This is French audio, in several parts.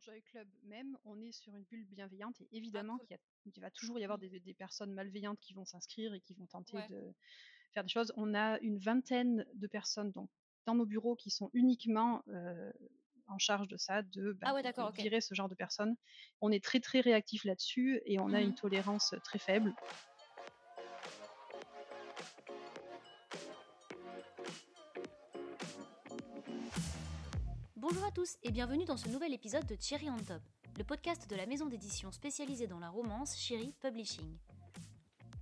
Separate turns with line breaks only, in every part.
Joy Club même, on est sur une bulle bienveillante et évidemment qu'il va toujours y avoir
Mmh.
des, des personnes malveillantes qui vont s'inscrire et qui vont tenter
Ouais.
de faire des choses. On a une vingtaine de personnes donc, dans nos bureaux qui sont uniquement euh, en charge de ça, de, ben,
Ah ouais,
de
d'accord, ok.
virer ce genre de personnes. On est très très réactif là-dessus et on a une
Mmh.
tolérance très faible.
Bonjour à tous et bienvenue dans ce nouvel épisode de Cherry on Top, le podcast de la maison d'édition spécialisée dans la romance Cherry Publishing.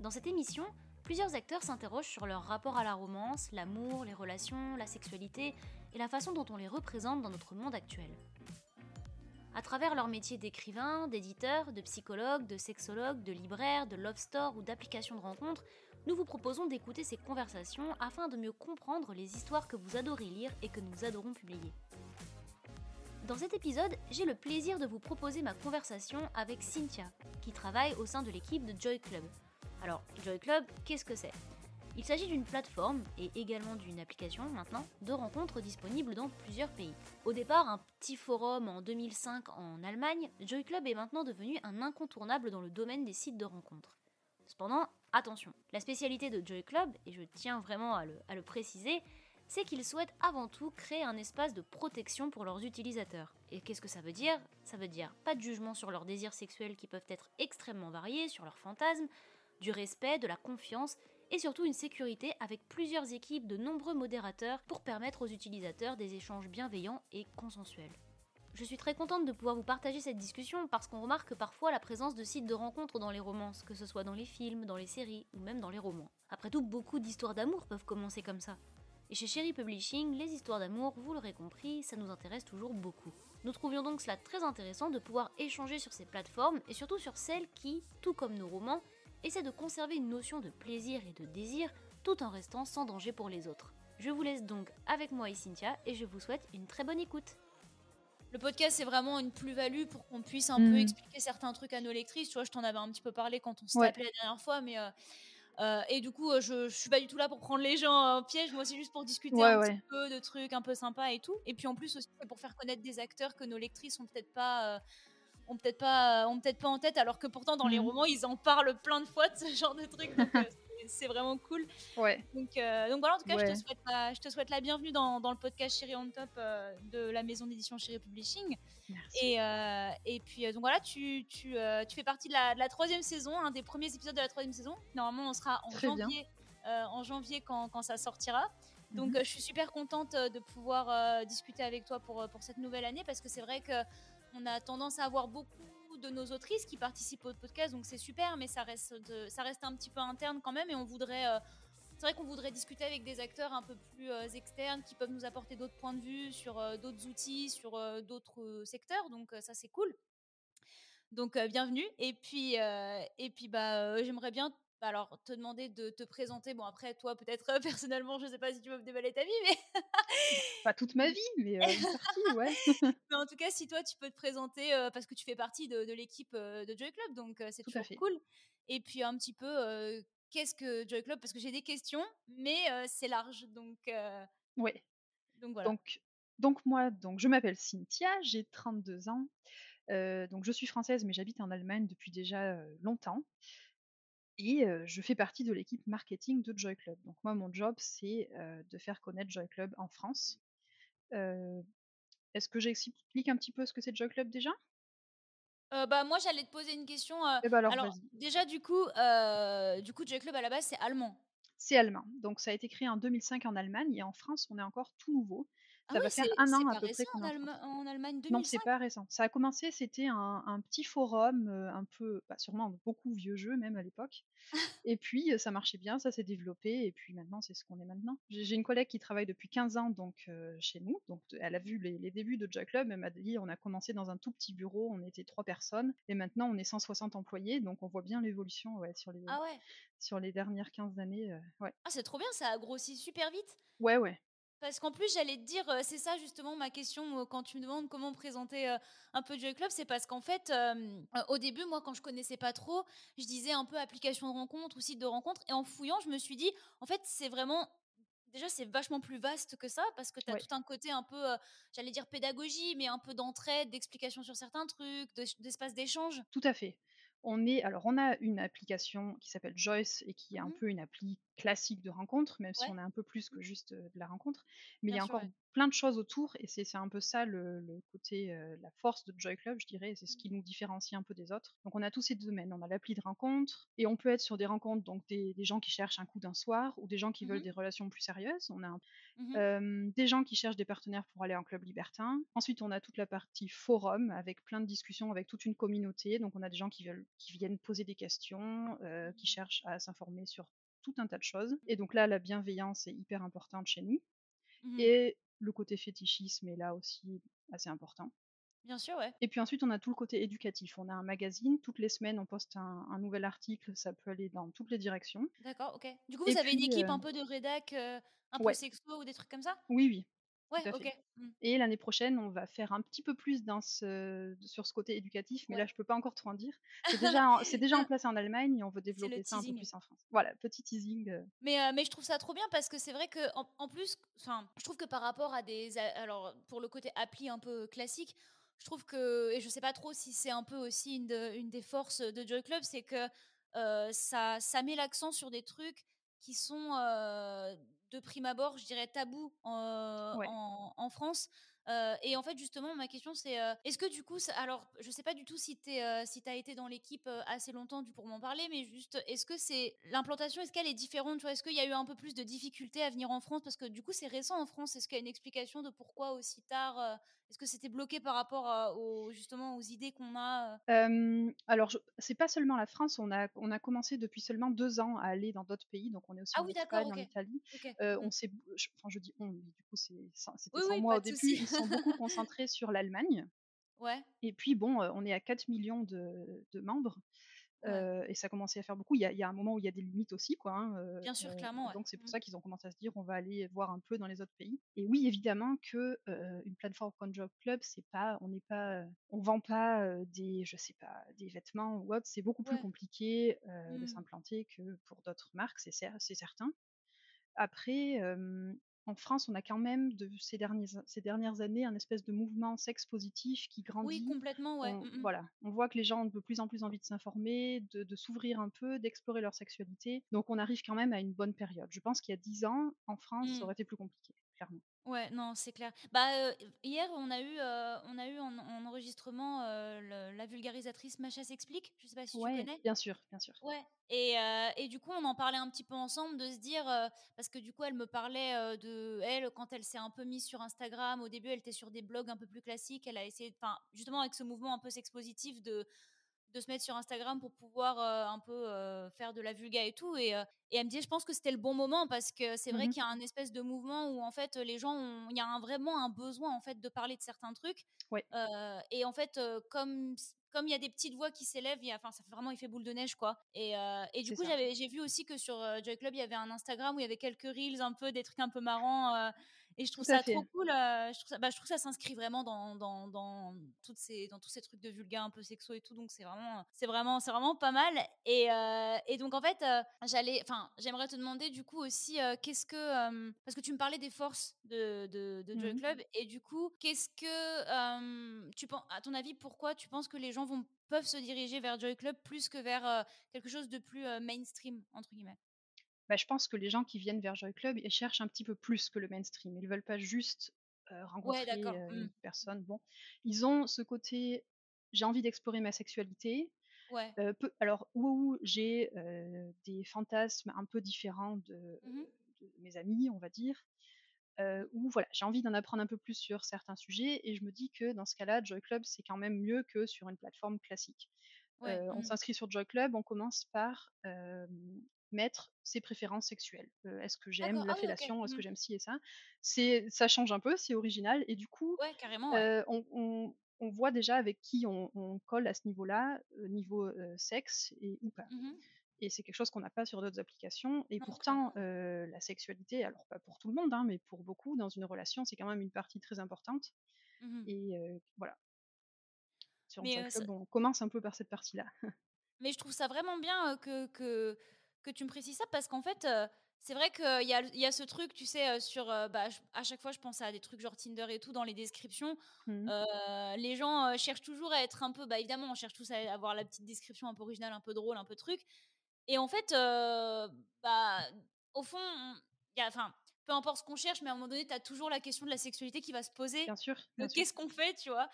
Dans cette émission, plusieurs acteurs s'interrogent sur leur rapport à la romance, l'amour, les relations, la sexualité et la façon dont on les représente dans notre monde actuel. À travers leur métier d'écrivain, d'éditeur, de psychologue, de sexologue, de libraire, de love store ou d'application de rencontre, nous vous proposons d'écouter ces conversations afin de mieux comprendre les histoires que vous adorez lire et que nous adorons publier. Dans cet épisode, j'ai le plaisir de vous proposer ma conversation avec Cynthia, qui travaille au sein de l'équipe de Joy Club. Alors, Joy Club, qu'est-ce que c'est? Il s'agit d'une plateforme, et également d'une application maintenant, de rencontres disponibles dans plusieurs pays. Au départ, un petit forum en 2005 en Allemagne, Joy Club est maintenant devenu un incontournable dans le domaine des sites de rencontres. Cependant, attention, la spécialité de Joy Club, et je tiens vraiment à le, à le préciser, c'est qu'ils souhaitent avant tout créer un espace de protection pour leurs utilisateurs. Et qu'est-ce que ça veut dire? Ça veut dire pas de jugement sur leurs désirs sexuels qui peuvent être extrêmement variés, sur leurs fantasmes, du respect, de la confiance et surtout une sécurité avec plusieurs équipes de nombreux modérateurs pour permettre aux utilisateurs des échanges bienveillants et consensuels. Je suis très contente de pouvoir vous partager cette discussion parce qu'on remarque parfois la présence de sites de rencontres dans les romances, que ce soit dans les films, dans les séries ou même dans les romans. Après tout, beaucoup d'histoires d'amour peuvent commencer comme ça. Et chez Cherry Publishing, les histoires d'amour, vous l'aurez compris, ça nous intéresse toujours beaucoup. Nous trouvions donc cela très intéressant de pouvoir échanger sur ces plateformes et surtout sur celles qui, tout comme nos romans, essaient de conserver une notion de plaisir et de désir tout en restant sans danger pour les autres. Je vous laisse donc avec moi et Cynthia et je vous souhaite une très bonne écoute.
Le podcast, c'est vraiment une plus-value pour qu'on puisse un
Mmh.
peu expliquer certains trucs à nos lectrices. Tu vois, je t'en avais un petit peu parlé quand on s'était
Ouais.
appelé la dernière fois, mais. euh, euh, et du coup, euh, je, je suis pas du tout là pour prendre les gens en piège. Moi, c'est juste pour discuter
Ouais,
un
ouais.
petit peu de trucs un peu sympas et tout. Et puis en plus aussi, c'est pour faire connaître des acteurs que nos lectrices ont peut-être pas. euh, ont peut-être pas, ont peut-être pas en tête, alors que pourtant dans les
Mhm.
romans ils en parlent plein de fois de ce genre de trucs. Donc c'est- vraiment cool.
Ouais.
Donc, euh, donc voilà, en tout cas, je, te souhaite la, je te souhaite la bienvenue dans, dans le podcast Chéri on Top euh, de la maison d'édition Chéri Publishing.
Merci.
Et, euh, et puis, donc voilà, tu, tu, tu fais partie de la, de la troisième saison, un des premiers épisodes de la troisième saison. Normalement, on sera en
Très
janvier, en janvier quand, quand ça sortira. Donc,
Mhm.
euh, je suis super contente de pouvoir discuter avec toi pour, pour cette nouvelle année parce que c'est vrai que on a tendance à avoir beaucoup de nos autrices qui participent au podcast, donc c'est super, mais ça reste, ça reste un petit peu interne quand même et on voudrait. euh, c'est vrai qu'on voudrait discuter avec des acteurs un peu plus euh, externes qui peuvent nous apporter d'autres points de vue sur euh, d'autres outils, sur d'autres secteurs. Donc ça c'est cool. Donc bienvenue. Et puis et puis bah j'aimerais bien bah, alors te demander de te présenter. Bon après toi peut-être euh, personnellement je sais pas si tu veux me déballer ta vie, mais,
Pas toute ma vie, mais euh, partie, ouais.
mais en tout cas si toi tu peux te présenter euh, parce que tu fais partie de, de l'équipe de Joy Club, donc c'est
Tout à
toujours
fait.
cool. Et puis un petit peu qu'est-ce que Joy Club? Parce que j'ai des questions, mais c'est large donc
Ouais.
donc voilà.
Donc, donc moi, donc je m'appelle Cynthia, j'ai 32 ans. Euh, donc je suis française, mais j'habite en Allemagne depuis déjà euh, longtemps. Et euh, je fais partie de l'équipe marketing de Joy Club. Donc moi, mon job, c'est euh, de faire connaître Joy Club en France. Euh, Est-ce que j'explique un petit peu ce que c'est Joy Club déjà?
Bah moi j'allais te poser une question.
Eh ben alors,
déjà du coup, du coup Joy Club à la base c'est allemand.
C'est allemand. Donc ça a été créé en 2005 en Allemagne et en France, on est encore tout nouveau.
Ah
Ça va faire un an à peu près
récent en,
en
Allemagne
Non,
2005.
c'est pas récent. Ça a commencé, c'était un, un petit forum, euh, un peu, bah, sûrement beaucoup vieux jeu même à l'époque. Et puis ça marchait bien, ça s'est développé, et puis maintenant c'est ce qu'on est maintenant. J'ai j'ai une collègue qui travaille depuis 15 ans donc euh, chez nous, donc elle a vu les, les débuts de Jack Club, elle m'a dit on a commencé dans un tout petit bureau, on était trois personnes, et maintenant on est 160 employés, donc on voit bien l'évolution ouais, sur, les,
Ah ouais.
sur les dernières 15 années. euh, ouais.
Ah c'est trop bien, ça a grossi super vite.
ouais, ouais.
Parce qu'en plus, j'allais te dire, euh, c'est ça justement ma question quand tu me demandes comment présenter euh, un peu Joy Club, c'est parce qu'en fait, euh, au début, moi, quand je connaissais pas trop, je disais un peu application de rencontre ou site de rencontre, et en fouillant, je me suis dit, en fait, c'est vraiment déjà, c'est vachement plus vaste que ça parce que tu as
Ouais.
tout un côté un peu, j'allais dire pédagogie, mais un peu d'entraide, d'explication sur certains trucs, d'espace d'échange.
Tout à fait. On est alors on a une application qui s'appelle Joyce et qui est un
Mmh.
peu une appli classique de rencontre, même si on est un peu plus
Mmh.
que juste, heu, de la rencontre. Mais il y a
sûr,
encore
ouais.
Plein de choses autour et c'est un peu ça le le côté, heu, la force de Joy Club, je dirais c'est ce
Mmh.
qui nous différencie un peu des autres. Donc on a tous ces domaines, on a l'appli de rencontre et on peut être sur des rencontres, donc des des gens qui cherchent un coup d'un soir ou des gens qui
Mmh
veulent des relations plus sérieuses. On a un
Mmh
des gens qui cherchent des partenaires pour aller en club libertin. Ensuite, on a toute la partie forum avec plein de discussions avec toute une communauté. Donc, on a des gens qui veulent qui viennent poser des questions, heu, qui
Mmh.
cherchent à s'informer sur tout un tas de choses. Et donc là, la bienveillance est hyper importante chez nous.
Mmh.
Et le côté fétichisme est là aussi assez important.
Bien sûr, ouais.
Et puis ensuite, on a tout le côté éducatif. On a un magazine, toutes les semaines, on poste un, un nouvel article, ça peut aller dans toutes les directions.
D'accord, OK. Du coup,
Et
vous avez une équipe
euh,
un peu de rédac, heu, un peu
ouais,
sexo ou des trucs comme ça?
oui, oui,
Ouais, OK. Mmh.
Et l'année prochaine, on va faire un petit peu plus dans ce sur ce côté éducatif, mais là, je peux pas encore trop en dire. C'est déjà en c'est déjà en place en Allemagne et on veut développer ça un peu plus en France. Voilà, petit teasing,
Mais, mais je trouve ça trop bien parce que c'est vrai qu'en en plus, enfin, je trouve que par rapport à des alors pour le côté appli un peu classique, je trouve que et je sais pas trop si c'est un peu aussi une de une des forces de Joy Club, c'est que, ça ça met l'accent sur des trucs qui sont, de prime abord, je dirais tabous, heu,
ouais.
en en France. Heu et en fait, justement, ma question c'est, heu, est-ce que du coup ça alors je sais pas du tout si tu si as été dans l'équipe, assez longtemps du pour m'en parler, mais juste, est-ce que c'est l'implantation, est-ce qu'elle est différente, tu vois? Est-ce qu'il y a eu un peu plus de difficultés à venir en France? Parce que du coup, c'est récent en France. Est-ce qu'il y a une explication de pourquoi aussi tard? Est-ce que c'était bloqué par rapport à aux justement aux idées qu'on a, heu?
Hem, alors c'est pas seulement la France, on a on a commencé depuis seulement 2 ans à aller dans d'autres pays, donc on est aussi
Ah
en
oui
Espagne, en
OK.
Italie.
Mmh.
on s'est enfin je dis «on», mais du coup sans c'était
Oui,
sans
oui,
moi au début. Ils sont beaucoup concentrés sur l'Allemagne
Ouais,
et puis bon, on est à 4 millions de de membres. Et ça commençait à faire beaucoup. Il y a il y a un moment où il y a des limites aussi quoi, hein,
Bien sûr, clairement,
donc c'est pour
Mmh.
ça qu'ils ont commencé à se dire: «On va aller voir un peu dans les autres pays» et oui, évidemment que, une plateforme comme Job Club, c'est pas on n'est pas, on vend pas, des je sais pas, des vêtements ou autre. C'est beaucoup plus compliqué, de
Mmh.
s'implanter que pour d'autres marques, c'est cer c'est certain. Après, en France, on a quand même de ces derniers ces dernières années un espèce de mouvement sexe positif qui
Oui,
grandit.
complètement, ouais.
On
Mmh mh.
voilà, on voit que les gens ont de plus en plus envie de s'informer, de de s'ouvrir un peu, d'explorer leur sexualité. Donc on arrive quand même à une bonne période. Je pense qu'il y a 10 ans, en France, ça
Mmh.
aurait été plus compliqué, clairement.
Ouais, non, c'est clair. Bah, hier, on a eu, on a eu en en enregistrement, le la vulgarisatrice Macha s'explique, je sais pas si tu
Ouais,
connais?
bien sûr, bien sûr.
Ouais et et du coup, on en parlait un petit peu ensemble de se dire, parce que du coup, elle me parlait, de elle, quand elle s'est un peu mise sur Instagram, au début, elle était sur des blogs un peu plus classiques, elle a essayé enfin, justement avec ce mouvement un peu sex-positif de de se mettre sur Instagram pour pouvoir, heu, un peu, heu, faire de la vulga et tout et heu et elle me disait: «Je pense que c'était le bon moment» parce que c'est vrai
Mmh
qu'il y a un espèce de mouvement où en fait, les gens ont il y a un vraiment un besoin en fait de parler de certains trucs,
Ouais,
et en fait, comme comme il y a des petites voix qui s'élèvent, enfin, ça fait vraiment effet boule de neige, quoi et et du coup, j'ai vu aussi que sur, Joy Club, il y avait un Instagram où il y avait quelques reels un peu, des trucs un peu marrants, et je trouve ça
fait.
trop cool, heu, je trouve ça bah, je trouve que ça s'inscrit vraiment dans dans dans toutes ces dans tous ces trucs de vulga un peu sexo et tout, donc c'est vraiment, c'est vraiment c'est vraiment pas mal et et donc en fait, j'allais enfin, j'aimerais te demander du coup aussi, qu'est-ce que, parce que tu me parlais des forces de de de Joy
Mmh
Club et du coup, qu'est-ce que, tu penses à ton avis, pourquoi tu penses que les gens vont peuvent se diriger vers Joy Club plus que vers, quelque chose de plus, «mainstream» entre guillemets?
Bah, je pense que les gens qui viennent vers Joy Club, ils cherchent un petit peu plus que le mainstream. Ils veulent pas juste, rencontrer, heu,
Mmh.
une personne. Bon, ils ont ce côté: «J'ai envie d'explorer ma sexualité»,
Ouais.
peu alors où j'ai, des fantasmes un peu différents de
Mmh
de mes amis, on va dire, heu, où voilà, j'ai envie d'en apprendre un peu plus sur certains sujets et je me dis que dans ce cas-là, Joy Club, c'est quand même mieux que sur une plateforme classique.
Ouais.
On
Mmh
s'inscrit sur Joy Club, on commence par, mettre ses préférences sexuelles. Heu, est-ce que j'aime la
Ah
fellation? Est-ce
Mmh
que j'aime ci et ça? C'est ça change un peu, c'est original et du coup,
Ouais, carrément, ouais.
heu, on on on voit déjà avec qui on on colle à ce niveau-là, heu, niveau, sexe et ou pas
Mmh
et c'est quelque chose qu'on n'a pas sur d'autres applications et pourtant, la sexualité, alors pas pour tout le monde, hein, mais pour beaucoup dans une relation, c'est quand même une partie très importante
Mmh
et voilà. Sur
Mais ça
Club, on commence un peu par cette partie-là.
mais je trouve ça vraiment bien, que que tu me précises ça parce qu'en fait, heu, C'est vrai qu'il y a, il y a ce truc, tu sais, sur. bah, à chaque fois, je pense à des trucs genre Tinder et tout dans les descriptions.
Mmh.
les gens cherchent toujours à être un peu. Bah, évidemment, on cherche tous à avoir la petite description un peu originale, un peu drôle, un peu truc. Et en fait, bah, au fond, enfin, peu importe ce qu'on cherche, mais à un moment donné, tu as toujours la question de la sexualité qui va se poser.
Bien sûr.
Qu'est-ce qu'on fait, tu vois?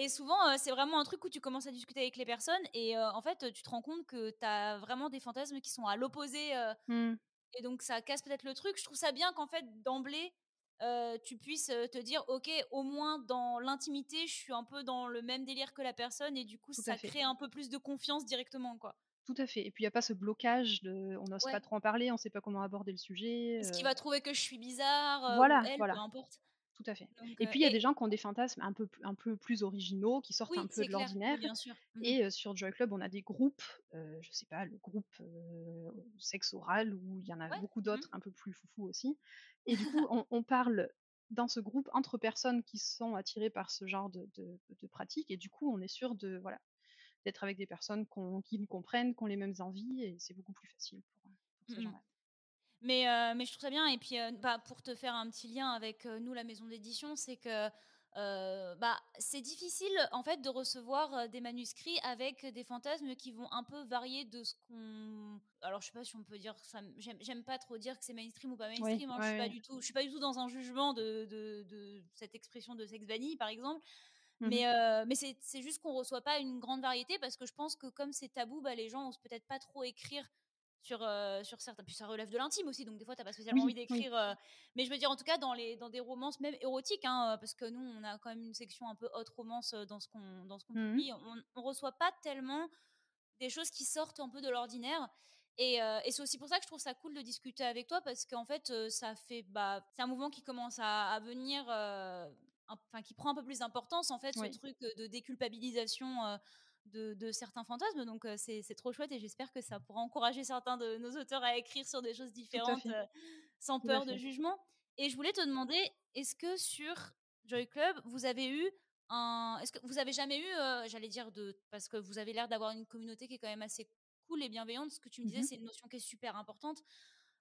Et souvent, c'est vraiment un truc où tu commences à discuter avec les personnes et en fait, tu te rends compte que tu as vraiment des fantasmes qui sont à l'opposé.
Mmh.
Et donc, ça casse peut-être le truc. Je trouve ça bien qu'en fait, d'emblée, tu puisses te dire, OK, au moins dans l'intimité, je suis un peu dans le même délire que la personne et du coup, ça crée un peu plus de confiance directement, quoi.
Tout à fait. Et puis il n'y a pas ce blocage de on n'ose pas trop en parler, on ne sait pas comment aborder le sujet.
Est-ce qu'il va trouver que je suis bizarre
Voilà,
elle,
voilà.
peu importe?
Tout à fait. et puis il y a des gens qui ont des fantasmes un peu, un peu plus originaux, qui sortent un peu de l'ordinaire. Mmh et sur Joy Club, on a des groupes, je je sais pas, le groupe sexe oral, où il y en a beaucoup mmh d'autres un peu plus foufou aussi. Et du coup, on, parle dans ce groupe entre personnes qui sont attirées par ce genre de, de, de pratiques. Et du coup, on est sûr de voilà d'être avec des personnes qui nous comprennent, qui ont les mêmes envies, et c'est beaucoup plus facile pour, pour ces mmh gens-là.
Mais, euh, mais je trouve ça bien. Et puis, euh, bah, pour te faire un petit lien avec euh, nous, la maison d'édition, c'est que bah, c'est difficile en fait de recevoir des manuscrits avec des fantasmes qui vont un peu varier de ce qu'on. Alors, je sais pas si on peut dire ça. J'aime pas trop dire que c'est mainstream ou pas mainstream. Hein, je suis pas du tout. Je suis pas du tout dans un jugement de, de, de cette expression de sex vanille, par exemple. Mmh mais, mais c'est juste qu'on reçoit pas une grande variété parce que je pense que comme c'est tabou, bah, les gens osent peut-être pas trop écrire sur, sur certains. Puis ça relève de l'intime aussi, donc des fois, tu n'as pas spécialement envie d'écrire. mais je veux dire, en tout cas, dans, les, dans des romances, même érotiques, hein, parce que nous, on a quand même une section un peu haute romance dans ce qu'on qu mmh publie, on ne reçoit pas tellement des choses qui sortent un peu de l'ordinaire. Et, et c'est aussi pour ça que je trouve ça cool de discuter avec toi, parce qu'en fait, ça fait. Bah, c'est un mouvement qui commence à, à venir enfin qui prend un peu plus d'importance en fait ce truc de déculpabilisation de, certains fantasmes donc c'est trop chouette et j'espère que ça pourra encourager certains de nos auteurs à écrire sur des choses différentes sans peur de jugement et je voulais te demander est-ce que sur Joy Club vous avez eu un est-ce que vous avez jamais eu j'allais dire de parce que vous avez l'air d'avoir une communauté qui est quand même assez cool et bienveillante ce que tu me disais mmh c'est une notion qui est super importante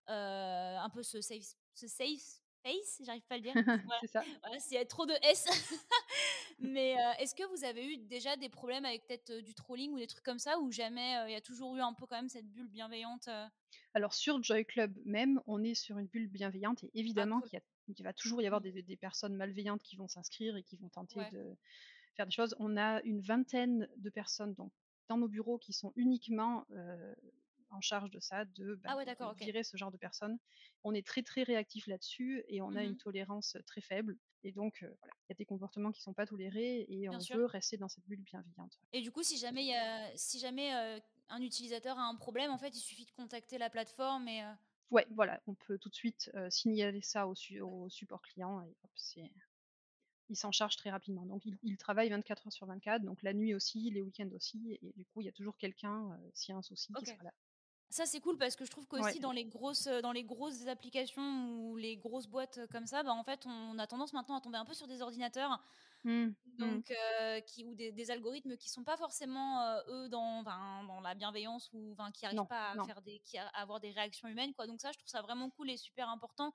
un peu ce safe ce safe Face, j'arrive pas à le dire.
c'est ça.
Voilà, s'il y a trop de S. Mais est-ce que vous avez eu déjà des problèmes avec peut-être du trolling ou des trucs comme ça ou jamais il y a toujours eu un peu quand même cette bulle bienveillante
Alors sur Joy Club même, on est sur une bulle bienveillante et ah, évidemment qu'il va toujours y avoir mmh. des, personnes malveillantes qui vont s'inscrire et qui vont tenter de faire des choses. On a une vingtaine de personnes donc, dans nos bureaux qui sont uniquement en charge de ça, de, bah,
ah
virer ce genre de personnes. On est très très réactif là-dessus et on a une mmh tolérance très faible. Et donc voilà, il y a des comportements qui ne sont pas tolérés et on veut rester dans cette bulle bienveillante.
Et du coup, si jamais, y a, si jamais un utilisateur a un problème, en fait, il suffit de contacter la plateforme et.
Ouais, voilà, on peut tout de suite signaler ça au, au support client et hop, c'est il s'en charge très rapidement. Donc il, travaille 24 heures sur 24, donc la nuit aussi, les week-ends aussi, et, du coup il y a toujours quelqu'un, s'il y a un souci, qui sera là.
Ça c'est cool parce que je trouve qu'aussi dans les grosses dans les grosses applications ou les grosses boîtes comme ça, bah en fait on a tendance maintenant à tomber un peu sur des ordinateurs, mmh, mmh. donc qui ou des, algorithmes qui sont pas forcément eux dans dans la bienveillance ou qui n'arrivent pas à faire des qui à avoir des réactions humaines quoi. Donc ça je trouve ça vraiment cool et super important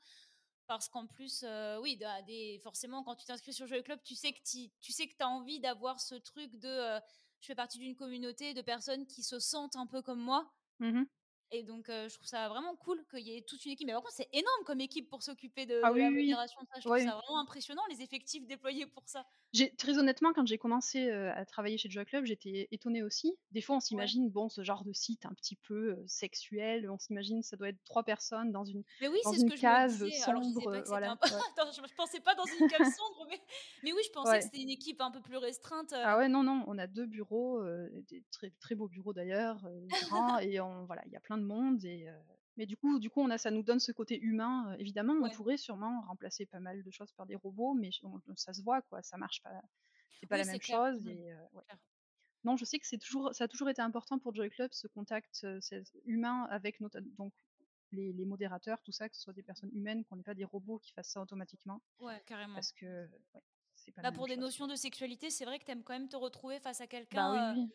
parce qu'en plus oui des, forcément quand tu t'inscris sur Joy Club tu sais que tu sais que as envie d'avoir ce truc de je fais partie d'une communauté de personnes qui se sentent un peu comme moi. Mmh et donc, je trouve ça vraiment cool qu'il y ait toute une équipe. Mais par contre, c'est énorme comme équipe pour s'occuper de,
ah
la modération. Ça. Je trouve ça vraiment impressionnant, les effectifs déployés pour ça.
Très honnêtement, quand j'ai commencé à travailler chez Joy Club, j'étais étonnée aussi. Des fois, on s'imagine, bon, ce genre de site un petit peu sexuel, on s'imagine ça doit être trois personnes dans une,
mais oui,
dans
une
que cave sombre.
je, voilà, je, pensais pas dans une cave sombre, mais, mais oui, je pensais que c'était une équipe un peu plus restreinte.
Ah ouais, non, non, on a deux bureaux, des très, très beaux bureaux d'ailleurs, grands, et voilà, il y a plein de monde et mais du coup, du coup, on a, ça nous donne ce côté humain. évidemment, on pourrait sûrement remplacer pas mal de choses par des robots, mais ça se voit, quoi. Ça marche pas. C'est pas la même chose. Et, Non, je sais que c'est toujours, ça a toujours été important pour Joy Club ce contact humain avec nos, donc les, les, modérateurs, tout ça, que ce soit des personnes humaines, qu'on n'ait pas des robots qui fassent ça automatiquement.
Ouais, carrément.
Parce que
c'est pas. Bah, pour des notions de sexualité, c'est vrai que tu aimes quand même te retrouver face à bah quelqu'un.
Bah, oui,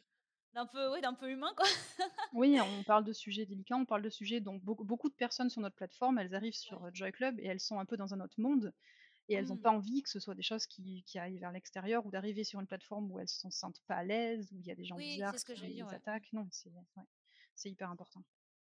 d'un peu, ouais, d'un peu humain, quoi.
Oui, on parle de sujets délicats, on parle de sujets donc beaucoup beaucoup de personnes sur notre plateforme, elles arrivent sur, heu, Joy Club et elles sont un peu dans un autre monde et elles ont
Mmh.
pas envie que ce soit des choses qui qui aillent vers l'extérieur ou d'arriver sur une plateforme où elles se sentent pas à l'aise, où il y a des gens
Oui,
bizarres
ce que
qui les
ouais.
Attaquent. Non, c'est ouais, hyper important.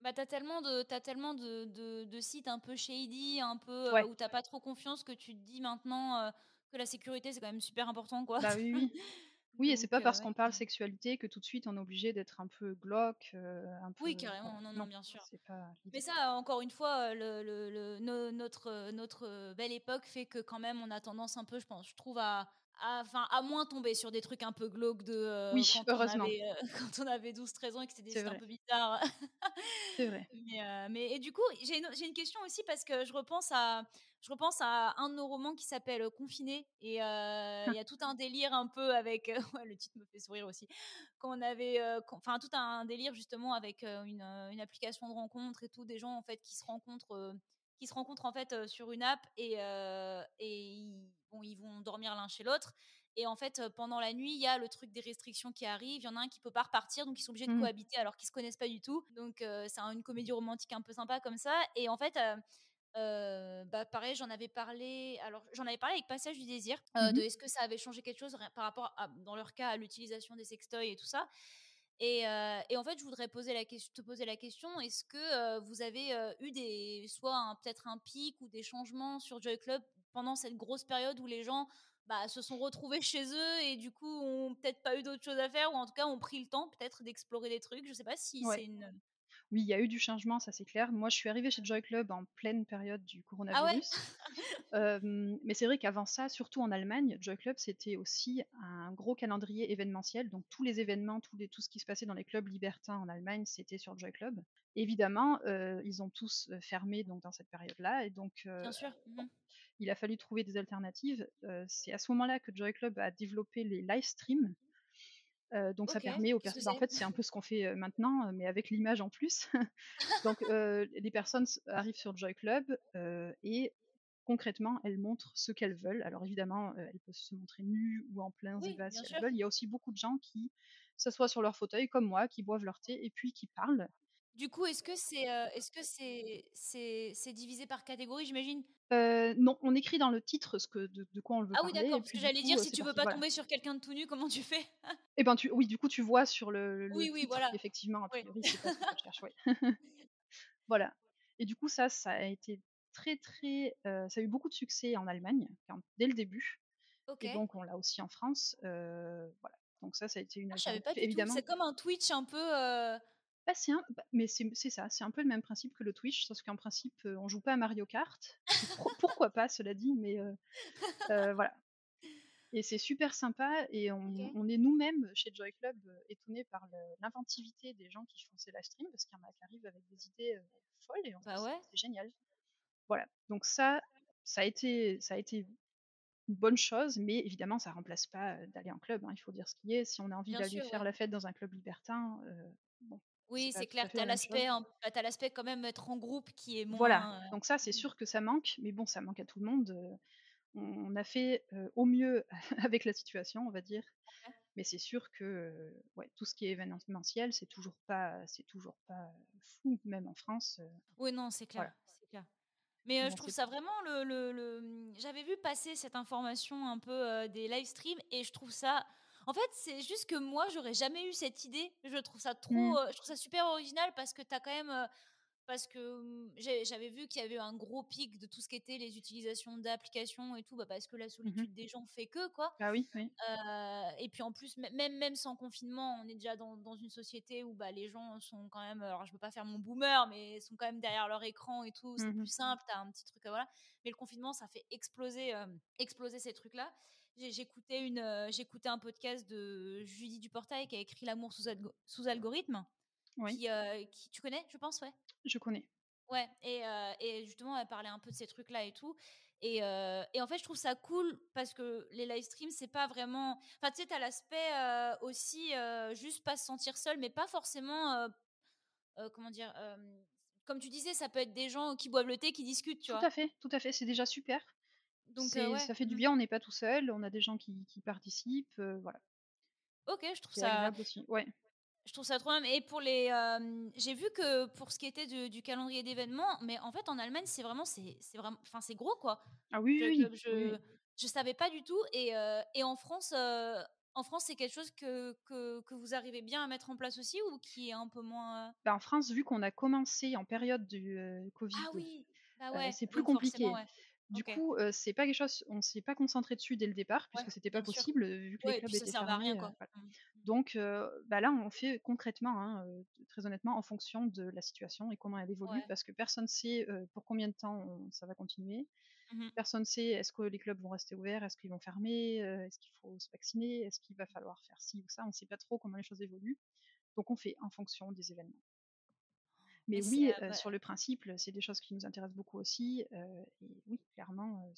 Bah, tu tellement de tu tellement de de de sites un peu shady, un peu, heu,
Ouais,
où t'as pas trop confiance que tu te dis maintenant, heu, que la sécurité, c'est quand même super important, quoi.
bah, oui, oui. Oui et c'est pas parce
ouais,
qu'on parle sexualité que tout de suite on est obligé d'être un peu glauque, heu, un peu
Oui,
voilà.
carrément, non, non, bien sûr.
pas
Mais ça, encore une fois, heu, le le le no notre, belle époque fait que quand même on a tendance un peu, je pense, je trouve à à à moins tomber sur des trucs un peu glauques de,
Oui,
quand on
heureusement,
avait, heu, quand on avait 12-13 ans et que c'était un peu bizarres.
c'est vrai.
Mais, heu, mais et du coup, j'ai une j'ai une question aussi parce que je repense à je repense à un de nos romans qui s'appelle, heu, Confiné et heu, il y a tout un délire un peu avec, heu ouais, le titre me fait sourire aussi. Quand on avait, enfin tout un délire justement avec, une, application de rencontre et tout, des gens en fait qui se rencontrent, qui se rencontrent en fait, sur une app et ils bon, ils vont dormir l'un chez l'autre et en fait, pendant la nuit, il y a le truc des restrictions qui arrivent. Il y en a un qui peut pas repartir, donc ils sont obligés de
Mmh
cohabiter alors qu'ils se connaissent pas du tout. Donc c'est un une comédie romantique un peu sympa comme ça et en fait, heu, bah, pareil, j'en avais parlé alors j'en avais parlé avec Passage du désir, de
Mmh
est-ce que ça avait changé quelque chose par rapport à dans leur cas, à l'utilisation des sextoys et tout ça. Et et en fait, je voudrais poser la ques te poser la question, est-ce que, vous avez, eu des soit peut-être un pic ou des changements sur Joy Club pendant cette grosse période où les gens, bah, se sont retrouvés chez eux et du coup ont peut-être pas eu d'autre chose à faire ou en tout cas ont pris le temps peut-être d'explorer des trucs? Je sais pas si c'est une,
Oui, il y a eu du changement, ça c'est clair. Moi, je suis arrivée chez Joy Club en pleine période du
ah ouais?
coronavirus. Mais c'est vrai qu'avant ça, surtout en Allemagne, Joy Club, c'était aussi un gros calendrier événementiel. Donc tous les événements, les tout ce qui se passait dans les clubs libertins en Allemagne, c'était sur Joy Club. Évidemment, ils ont tous, fermé donc dans cette période-là et donc
Bien sûr.
bon,
Mmh
il a fallu trouver des alternatives. C'est à ce moment-là que Joy Club a développé les live streams. Heu, donc ça permet aux personnes bah, en fait, c'est un peu ce qu'on fait, heu, maintenant, mais avec l'image en plus. Donc heu, les personnes arrivent sur Joy Club, et concrètement, elles montrent ce qu'elles veulent. Alors évidemment, elles peuvent se montrer nues ou en plein
Oui,
si elles veulent. Il y a aussi beaucoup de gens qui s'assoient sur leur fauteuil comme moi, qui boivent leur thé et puis qui parlent.
Du coup, est-ce que c'est, heu, est-ce que c'est c'est c'est divisé par catégorie, j'imagine?
Heu, non, on écrit dans le titre ce que de de quoi on veut
Ah oui,
parler
d'accord,
et
parce
puis
que j'allais
coup,
dire
heu,
si tu veux
parti,
pas
voilà.
tomber sur quelqu'un de tout nu, comment tu fais?
Et ben, tu oui, du coup, tu vois sur le le
Oui, oui, voilà.
qu'effectivement, a
Oui.
priori, c'est pas ce que tu recherches, ouais. Voilà et du coup, ça, ça a été très, très, ça a eu beaucoup de succès en Allemagne, dès le début et
OK.
donc on l'a aussi en France, voilà. Donc ça, ça a été une
Ah, je savais pas du tout. C'est comme un Twitch un peu,
Bah, c'est un bah, mais c'est c'est ça, c'est un peu le même principe que le Twitch, sauf qu'en principe, heu, on joue pas à Mario Kart, pourquoi pas cela dit, mais heu heu, voilà et c'est super sympa et on est nous-mêmes chez Joy Club, étonnés par l'inventivité des gens qui font ces live streams parce qu'il y en a qui arrivent avec des idées, folles et on
Bah
«C'est
ouais,
c'est génial». Voilà, donc ça, ça a été ça a été une bonne chose, mais évidemment ça remplace pas, d'aller en club, hein, il faut dire ce qui est. Si on a envie d'aller faire
ouais.
la fête dans un club libertin, bon,
Oui, c'est clair,
fait
tu as l'aspect bah, quand même être en groupe qui est
Voilà,
moins, heu
donc ça c'est
mmh
sûr que ça manque, mais bon ça manque à tout le monde, on a fait, au mieux avec la situation, on va dire,
Ouais.
mais c'est sûr que, ouais, tout ce qui est événementiel, c'est toujours pas c'est toujours pas, fou, même en France,
Oui, non, c'est clair,
voilà.
c'est clair. Mais, je trouve ça vraiment le le le, j'avais vu passer cette information un peu, des live streams et je trouve ça en fait, c'est juste que moi, j'aurais jamais eu cette idée. Je trouve ça
mmh,
trop, heu, je trouve ça super original parce que tu as quand même, parce que, mmh, j'avais vu qu'il y avait un gros pic de tout ce qui était les utilisations d'applications et tout, bah, parce que la
mmh
solitude des gens fait que, quoi.
Bah oui,
et puis en plus, mê même même sans confinement, on est déjà dans dans une société où, bah, les gens sont quand même, alors je veux pas faire mon boomer, mais sont quand même derrière leur écran et tout, c'est
Mmh
plus simple, tu as un petit truc, voilà. Mais le confinement, ça fait exploser, exploser ces trucs-là. J'écoutais une, heu, j'écoutais un podcast de Julie Duportail qui a écrit L'amour sous sous algorithme,
Oui,
qui, tu connais, je pense? Ouais?
je connais.
Ouais et heu et justement, elle parlait un peu de ces trucs-là et tout et heu et en fait, je trouve ça cool parce que les live streams, c'est pas vraiment enfin, tu sais, tu l'aspect, aussi, juste pas se sentir seul, mais pas forcément, comment dire? Comme tu disais, ça peut être des gens qui boivent le thé, qui discutent, tu
Tout
vois?
à fait, tout à fait, c'est déjà super.
Donc ouais.
ça fait du
Mmh
bien, on n'est pas tout seul, on a des gens qui qui participent, voilà.
OK, je trouve
C'est
ça
agréable aussi, ouais.
Je trouve ça trop bien. Et pour les, euh, j'ai vu que pour ce qui était du, du calendrier d'événements, mais en fait en Allemagne c'est vraiment, c'est, vraiment, enfin c'est gros quoi.
Ah oui,
Je,
oui,
je,
oui,
je savais pas du tout. Et, euh, et en France, euh, en France c'est quelque chose que, que, que vous arrivez bien à mettre en place aussi ou qui est un peu moins.
Bah, en France, vu qu'on a commencé en période du euh, Covid,
Ah oui, bah ouais.
c'est plus compliqué.
ouais.
Du coup, euh, c'est pas quelque chose, on s'est pas concentré dessus dès le départ
Ouais,
puisque c'était pas
sûr.
possible euh, vu que les
Ouais, et
clubs étaient
servait à
fermés.
rien
euh,
quoi.
voilà.
Mm.
Donc, euh, bah là, on fait concrètement, hein, très honnêtement, en fonction de la situation et comment elle évolue,
Ouais.
parce que personne sait pour combien de temps on- ça va continuer.
Mhm.
Personne sait est-ce que les clubs vont rester ouverts, est-ce qu'ils vont fermer, est-ce qu'il faut se vacciner, est-ce qu'il va falloir faire ci ou ça. On ne sait pas trop comment les choses évoluent. Donc, on fait en fonction des événements. Mais oui,
euh,
sur le principe, c'est des choses qui nous intéressent beaucoup aussi. euh, et oui, clairement,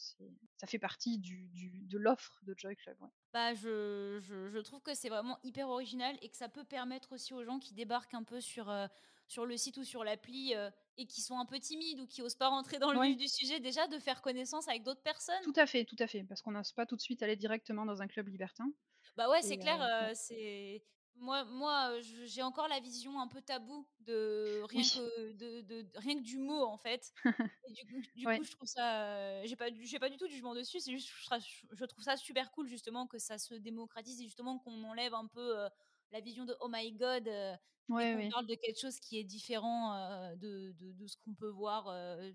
ça fait partie du, du- de l'offre de Joy Club. ouais.
Bah, je, je, je trouve que c'est vraiment hyper original et que ça peut permettre aussi aux gens qui débarquent un peu sur, euh, sur le site ou sur l'appli et qui sont un peu timides ou qui osent pas rentrer dans le
Ouais.
vif du sujet, déjà de faire connaissance avec d'autres personnes.
Tout à fait, tout à fait, parce qu'on n'ose pas tout de suite aller directement dans un club libertin.
Bah ouais, c'est clair,
euh,
c'est moi moi j'ai encore la vision un peu tabou de rien
Oui,
que de, de- de- rien que du mot en fait. Et du coup, du
ouais.
coup, je trouve ça j'ai pas pas du tout de jugement dessus, c'est juste je, trouve ça super cool justement que ça se démocratise et justement qu'on enlève un peu euh, la vision de oh my god euh,
Ouais, ouais.
parle de quelque chose qui est différent euh, de, de, de ce qu'on peut voir euh,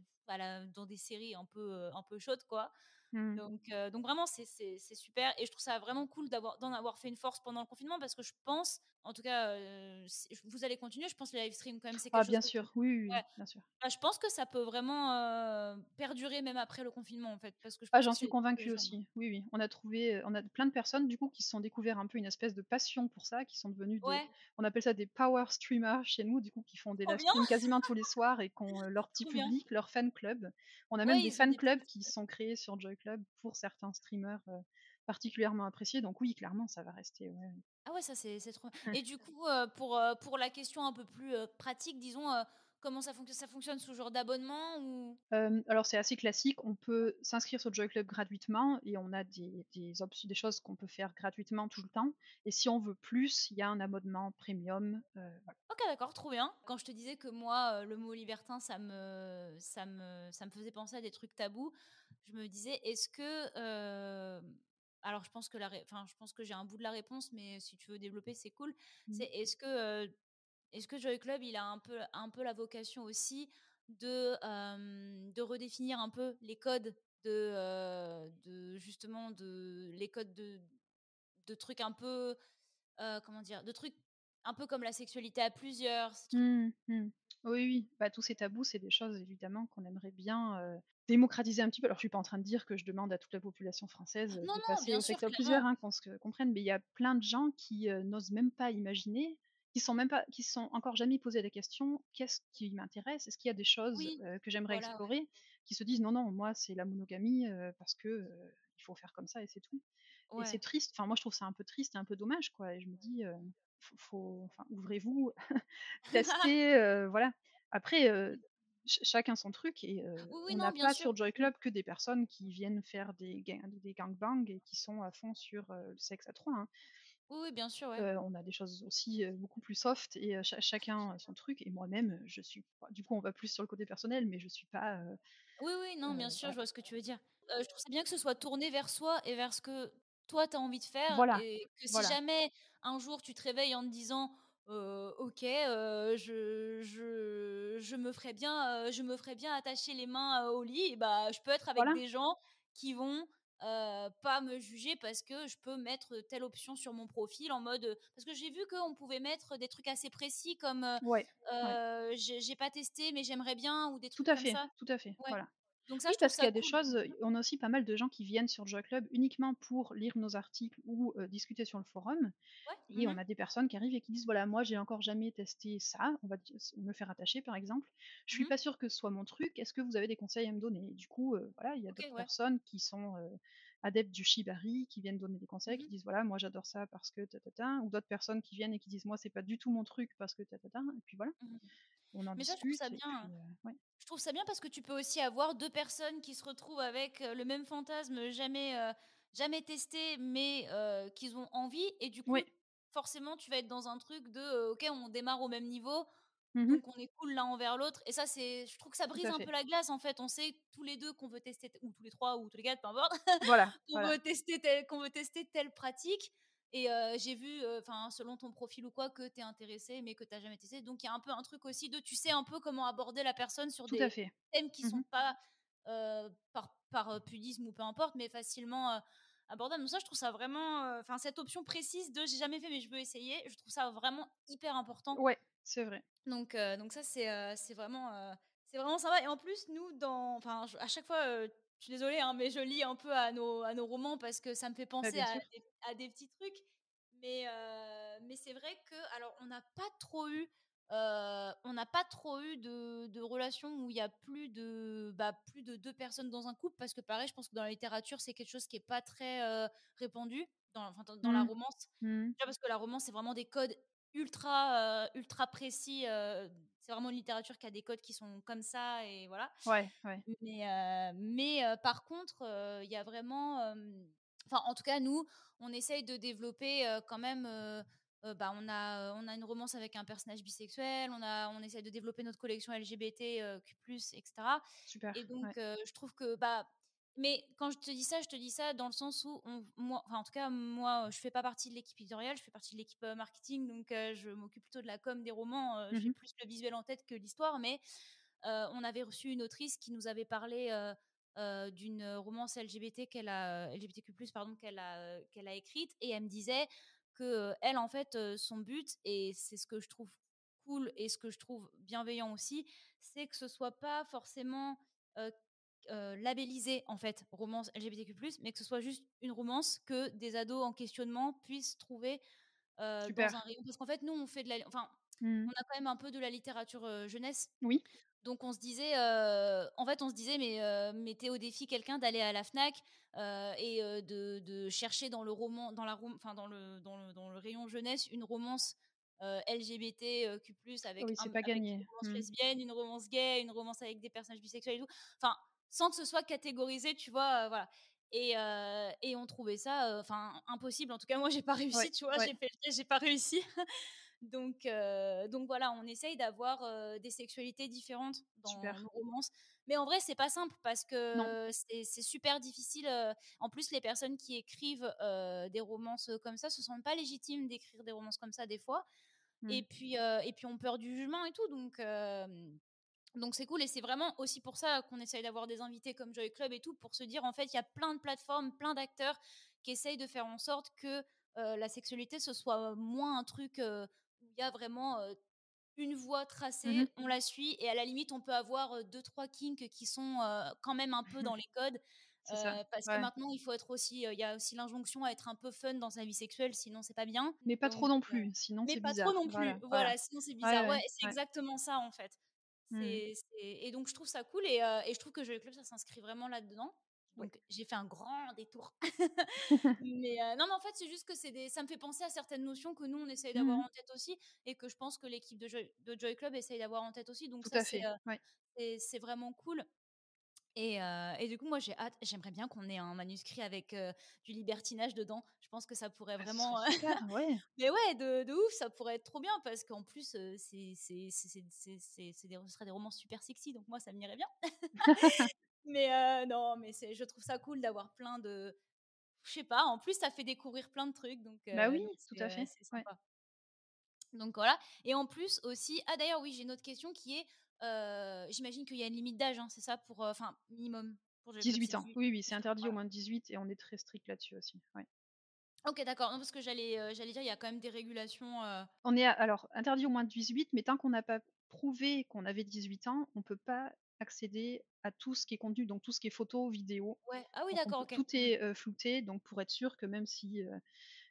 dans des séries un peu un peu chaudes quoi.
Mmh.
Donc, vraiment, c'est super. Et je trouve ça vraiment cool d'en avoir fait une force pendant le confinement parce que je pense, en tout cas, euh, vous allez continuer. Je pense que les live streams, quand même, c'est
Ah,
quelque chose
bien
que
sûr, oui, oui,
Ouais.
oui, bien sûr.
Bah, je pense que ça peut vraiment euh, perdurer même après le confinement, en fait. Parce que je
Ah, j'en suis convaincue aussi. Oui, oui. On a trouvé, on a plein de personnes du coup qui se sont découvert un peu une espèce de passion pour ça, qui sont devenus des,
Ouais,
on appelle ça des power streamers chez nous, du coup, qui font des
trop
live
bien,
streams quasiment tous les soirs et qui ont leur petit public, leur fan club. On a même des fan
des
clubs qui sont créés sur Joy Club pour certains streamers euh, particulièrement appréciés. Donc oui, clairement, ça va rester. ouais.
Ah ouais, ça c'est trop. Et du coup, euh, pour, euh, pour la question un peu plus euh, pratique, disons, comment ça fonctionne Ça fonctionne sous genre d'abonnement ou?
Alors c'est assez classique, on peut s'inscrire sur Joy Club gratuitement et on a des, des, choses qu'on peut faire gratuitement tout le temps. Et si on veut plus, il y a un abonnement premium. voilà.
Ok, d'accord, trop bien. Quand je te disais que moi, le mot libertin, ça me, ça me, ça me faisait penser à des trucs tabous, je me disais, est-ce que, alors je pense que la, enfin, je pense que j'ai un bout de la réponse, mais si tu veux développer, c'est cool.
Mm.
C'est est-ce que, euh, est-ce que Joy Club, il a un peu, un peu la vocation aussi de, euh, de redéfinir un peu les codes de, euh, de justement de les codes de, de trucs un peu, comment dire, de trucs un peu comme la sexualité à plusieurs, ces trucs
Mm, mm. Oui, oui, bah, tous ces tabous, c'est des choses évidemment qu'on aimerait bien euh, démocratiser un petit peu. Alors je suis pas en train de dire que je demande à toute la population française
Non,
de
non,
passer au à plusieurs, hein, qu'on se comprenne, mais il y a plein de gens qui euh, n'osent même pas imaginer, qui sont même pas, qui se sont encore jamais posé la question qu'est-ce qui m'intéresse? Est-ce qu'il y a des choses
Oui,
euh, que j'aimerais
voilà, ouais.
explorer? Qui se disent non, non, moi c'est la monogamie parce que il faut faire comme ça et c'est tout. Et c'est triste. Enfin, moi je trouve ça un peu triste et un peu dommage, quoi. Et je me dis, euh, faut, enfin, ouvrez-vous, testez, euh, voilà. Après, euh, ch- chacun son truc et euh,
Oui,
on n'a pas
sûr.
sur Joy. Club que des personnes qui viennent faire des, gang- des gangbangs et qui sont à fond sur le sexe à trois. hein.
Oui, bien sûr, ouais.
Euh, on a des choses aussi euh, beaucoup plus soft et euh, cha- chacun son truc. Et moi-même, je suis, du coup, on va plus sur le côté personnel, mais je suis pas,
Oui, oui, non, bien sûr, je vois ce que tu veux dire. Je trouve ça bien que ce soit tourné vers soi et vers ce que toi, tu as envie de faire.
Voilà,
Et que si
voilà,
jamais un jour tu te réveilles en te disant euh, Ok, euh, je, je, je, me ferais bien, euh, je me ferais bien attacher les mains au lit, et bah, je peux être avec
voilà,
des gens qui vont pas me juger parce que je peux mettre telle option sur mon profil en mode. Parce que j'ai vu qu'on pouvait mettre des trucs assez précis comme
ouais, ouais.
j'ai pas testé mais j'aimerais bien ou des
Tout
trucs
à
comme
fait,
ça.
tout à fait,
Ouais.
voilà.
Donc ça,
Oui, parce qu'il y a des choses, on a aussi pas mal de gens qui viennent sur Joy Club uniquement pour lire nos articles ou euh, discuter sur le forum.
Ouais.
Et
mhm,
on a des personnes qui arrivent et qui disent voilà, moi j'ai encore jamais testé ça, on va me faire attacher par exemple. Je suis
mhm.
pas sûre que ce soit mon truc, est-ce que vous avez des conseils à me donner? Et Du coup, euh, voilà, il y a d'autres
ouais.
personnes qui sont euh, adeptes du shibari, qui viennent donner des conseils, qui
mhm.
disent voilà, moi j'adore ça parce que ta ta ta, ou d'autres personnes qui viennent et qui disent moi c'est pas du tout mon truc parce que ta ta ta, et puis voilà. On en
Mais ça, je trouve ça bien.
puis euh, ouais.
Je trouve ça bien parce que tu peux aussi avoir deux personnes qui se retrouvent avec le même fantasme jamais, euh, jamais testé, mais euh, qu'ils ont envie. Et du coup, forcément, tu vas être dans un truc de OK, on démarre au même niveau.
Mmh
Donc on est cool l'un envers l'autre et ça c'est je trouve que ça brise un
fait.
peu la glace en fait. On sait tous les deux qu'on veut tester ou tous les trois ou tous les quatre peu importe.
Voilà,
qu'on
voilà.
veut tester telle qu'on veut tester telle pratique et euh, j'ai vu enfin selon ton profil ou quoi que tu es intéressé mais que tu jamais testé. Donc il y a un peu un truc aussi de tu sais un peu comment aborder la personne sur
Tout
des thèmes qui
Mmh
sont pas euh, par par pudisme ou peu importe mais facilement abordables. Donc ça je trouve ça vraiment enfin cette option précise de j'ai jamais fait mais je veux essayer, je trouve ça vraiment hyper important.
Ouais, c'est vrai.
Donc, donc ça, c'est c'est vraiment, c'est vraiment sympa. Et en plus, nous, dans, enfin, à chaque fois, je suis désolée, hein, mais je lis un peu à nos, à nos romans parce que ça me fait penser à des, à des petits trucs. Mais, euh, mais c'est vrai que, alors, on n'a pas trop eu, euh, on n'a pas trop eu de, de relations où il y a plus de, bah, plus de deux personnes dans un couple parce que pareil, je pense que dans la littérature, c'est quelque chose qui est pas très euh, répandu dans, enfin, dans, dans la
Mmh.
romance.
Mmh.
Parce que la romance, c'est vraiment des codes ultra, ultra précis. C'est vraiment une littérature qui a des codes qui sont comme ça et voilà.
Ouais, ouais.
Mais, euh, mais euh, par contre, euh, il y a vraiment. Enfin, en tout cas, nous, on essaye de développer quand même. euh, bah, on, a, on a une romance avec un personnage bisexuel, on, a, on essaye de développer notre collection LGBT, euh, etc.
Super.
Et donc,
ouais.
euh, je trouve que. Bah, mais quand je te dis ça, je te dis ça dans le sens où, on, moi, enfin, en tout cas, moi, je fais pas partie de l'équipe éditoriale, je fais partie de l'équipe marketing, donc euh, je m'occupe plutôt de la com des romans. euh, J'ai plus le visuel en tête que l'histoire, mais euh, on avait reçu une autrice qui nous avait parlé d'une romance LGBT qu'elle a LGBTQ+ pardon qu'elle a qu'elle a écrite et elle me disait que elle en fait son but et c'est ce que je trouve cool et ce que je trouve bienveillant aussi, c'est que ce soit pas forcément euh, euh, labellisé en fait romance LGBTQ+, mais que ce soit juste une romance que des ados en questionnement puissent trouver euh, dans un rayon. Parce qu'en fait, nous, on fait de la, enfin,
Mmh.
on a quand même un peu de la littérature euh, jeunesse.
Oui.
Donc on se disait, euh, en fait, on se disait, mais mettez au défi quelqu'un d'aller à la Fnac et de, de chercher dans le roman, dans la, enfin dans le, dans le dans le rayon jeunesse, une romance euh, LGBTQ+ avec,
Oui,
un-
c'est pas
avec
gagné.
une romance
Mmh.
lesbienne, une romance gay, une romance avec des personnages bisexuels et tout. Enfin, sans que ce soit catégorisé, tu vois, euh, voilà. Et, euh, et on trouvait ça, euh, enfin, impossible. En tout cas, moi, j'ai pas réussi,
Ouais,
tu vois,
ouais.
j'ai fait le j'ai pas réussi. donc, euh, donc voilà, on essaye d'avoir des sexualités différentes dans
Super.
nos romances. Mais en vrai, c'est pas simple parce que c'est super difficile. En plus, les personnes qui écrivent des romances comme ça se sentent pas légitimes d'écrire des romances comme ça des fois.
Mmh.
Et puis, euh, et puis, on peur du jugement et tout. Donc, donc c'est cool et c'est vraiment aussi pour ça qu'on essaye d'avoir des invités comme Joy Club et tout pour se dire en fait il y a plein de plateformes, plein d'acteurs qui essayent de faire en sorte que euh, la sexualité ce soit moins un truc euh, où il y a vraiment euh, une voie tracée,
Mhm.
on la suit et à la limite on peut avoir deux trois kinks qui sont quand même un peu dans les codes
ça.
parce
Ouais.
que maintenant il faut être aussi il y a aussi l'injonction à être un peu fun dans sa vie sexuelle sinon c'est pas bien
Mais pas
Donc,
trop non plus, sinon
mais
c'est
pas
bizarre.
trop non plus.
Voilà,
sinon c'est bizarre.
ouais,
Ouais, c'est exactement ça en fait.
Mmh.
Et donc je trouve ça cool et, euh, et je trouve que Jeux Club ça s'inscrit vraiment là-dedans.
Ouais.
Donc j'ai fait un grand détour. mais euh, non, mais en fait c'est juste que c'est des... ça me fait penser à certaines notions que nous on essaye d'avoir
Mhm.
en tête aussi et que je pense que l'équipe de Joy, de Joy Club essaye d'avoir en tête aussi. Donc
Tout
ça
à
c'est,
fait.
euh,
Ouais.
c'est vraiment cool. Et, euh, et du coup, moi, j'ai hâte. J'aimerais bien qu'on ait un manuscrit avec euh, du libertinage dedans. Je pense que ça pourrait
Ah,
vraiment.
super, ouais.
Mais ouais, de, de ouf, ça pourrait être trop bien parce qu'en plus, euh, c'est, ce serait des romans super sexy, donc moi, ça m'irait bien. mais non, mais je trouve ça cool d'avoir plein de. Je sais pas, en plus, ça fait découvrir plein de trucs, donc
Bah oui,
donc
tout à fait.
c'est
Ouais.
sympa. Donc voilà. Et en plus aussi, ah d'ailleurs, oui, j'ai une autre question qui est j'imagine qu'il y a une limite d'âge, hein, c'est ça, pour. euh, Enfin, minimum. Pour Joy Club,
18
c'est
ans.
18.
Oui, oui, c'est interdit au moins de 18 et on est très strict là-dessus aussi. Ouais.
Ok, d'accord. Parce que j'allais euh, j'allais dire, il y a quand même des régulations. euh,
On est à- alors interdit au moins de 18, mais tant qu'on n'a pas prouvé qu'on avait 18 ans, on peut pas accéder à tout ce qui est contenu, donc tout ce qui est photo, vidéo.
Ouais. Ah oui, d'accord,
tout est euh, flouté, donc pour être sûr que même si euh,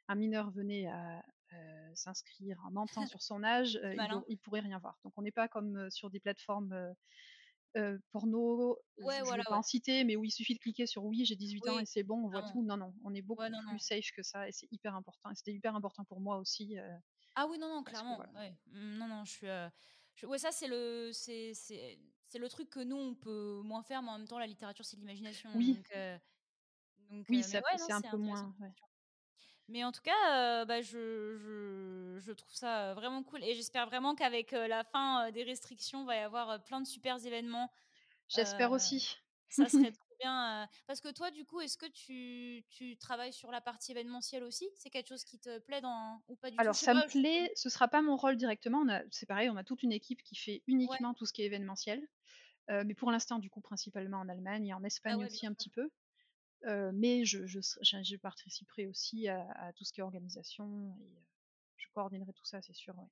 un mineur venait à euh, s'inscrire en mentant sur son âge, euh, il, pourrait rien voir. Donc on n'est pas comme sur des plateformes euh, porno, je
Ouais, voilà,
pas
ouais.
en citer, mais où il suffit de cliquer sur oui, j'ai 18 ans
Oui,
et c'est bon, on voit tout. Non, non, on est beaucoup
Ouais, non, non.
plus safe que ça et c'est hyper important. Et c'était hyper important pour moi aussi.
Ah oui, non, non,
que
clairement.
voilà.
Ouais. Mm, Non, non, je suis. je- Ouais, ça, c'est le, c'est, c'est, c'est le truc que nous, on peut moins faire, mais en même temps, la littérature, c'est de l'imagination.
Oui.
Donc, euh, donc
Oui,
euh,
ça c'est un
c'est
peu moins. ouais.
Mais en tout cas, bah, je, je, je, trouve ça vraiment cool et j'espère vraiment qu'avec la fin des restrictions, il va y avoir plein de super événements.
J'espère aussi.
Ça serait trop bien. Parce que toi, du coup, est-ce que tu, tu, travailles sur la partie événementielle aussi? C'est quelque chose qui te plaît dans ou pas du
Alors,
tout
ça me plaît. Ce sera pas mon rôle directement. C'est pareil, on a toute une équipe qui fait uniquement tout ce qui est événementiel. mais pour l'instant, du coup, principalement en Allemagne et en Espagne
ah
aussi un petit peu mais je, je, je, participerai aussi à, tout ce qui est organisation et je coordonnerai tout ça, c'est sûr. Ouais.